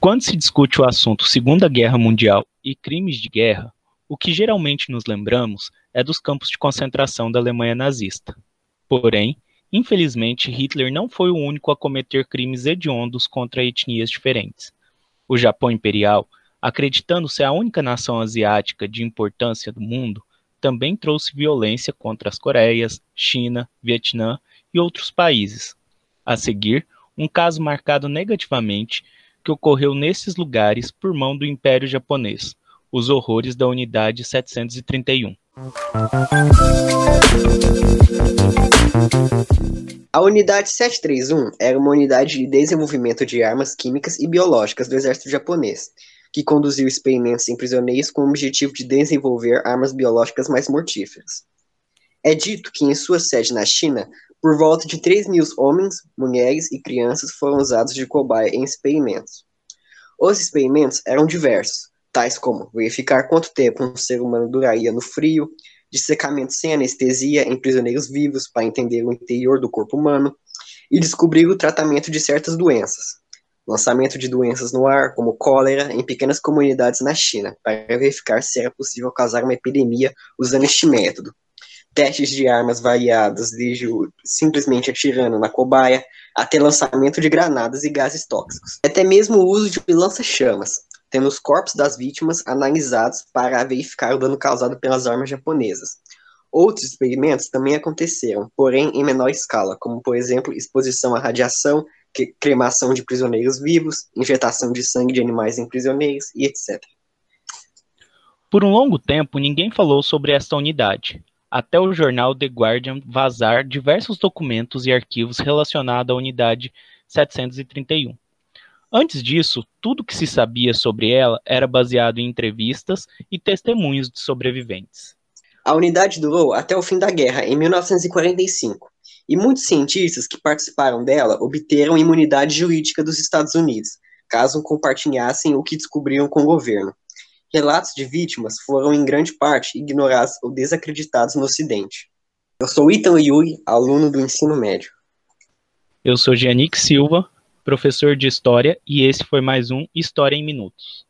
Quando se discute o assunto Segunda Guerra Mundial e crimes de guerra, o que geralmente nos lembramos é dos campos de concentração da Alemanha nazista. Porém, infelizmente, Hitler não foi o único a cometer crimes hediondos contra etnias diferentes. O Japão Imperial, acreditando ser a única nação asiática de importância do mundo, também trouxe violência contra as Coreias, China, Vietnã e outros países. A seguir, um caso marcado negativamente que ocorreu nesses lugares por mão do Império Japonês, os horrores da Unidade 731. A Unidade 731 era uma unidade de desenvolvimento de armas químicas e biológicas do exército japonês, que conduziu experimentos em prisioneiros com o objetivo de desenvolver armas biológicas mais mortíferas. É dito que em sua sede na China, por volta de 3 mil homens, mulheres e crianças foram usados de cobaia em experimentos. Os experimentos eram diversos, tais como verificar quanto tempo um ser humano duraria no frio, dissecamento sem anestesia em prisioneiros vivos para entender o interior do corpo humano e descobrir o tratamento de certas doenças. Lançamento de doenças no ar, como cólera, em pequenas comunidades na China, para verificar se era possível causar uma epidemia usando este método testes de armas variadas, desde simplesmente atirando na cobaia, até lançamento de granadas e gases tóxicos. Até mesmo o uso de lança-chamas, tendo os corpos das vítimas analisados para verificar o dano causado pelas armas japonesas. Outros experimentos também aconteceram, porém em menor escala, como por exemplo exposição à radiação, cremação de prisioneiros vivos, injetação de sangue de animais em prisioneiros e etc. Por um longo tempo, ninguém falou sobre esta unidade, até o jornal The Guardian vazar diversos documentos e arquivos relacionados à unidade 731. Antes disso, tudo que se sabia sobre ela era baseado em entrevistas e testemunhos de sobreviventes. A unidade durou até o fim da guerra, em 1945, e muitos cientistas que participaram dela obteram imunidade jurídica dos Estados Unidos, caso compartilhassem o que descobriram com o governo. Relatos de vítimas foram em grande parte ignorados ou desacreditados no Ocidente. Eu sou Ethan Yuri, aluno do ensino médio. Eu sou Giannick Silva, professor de História, e esse foi mais um História em Minutos.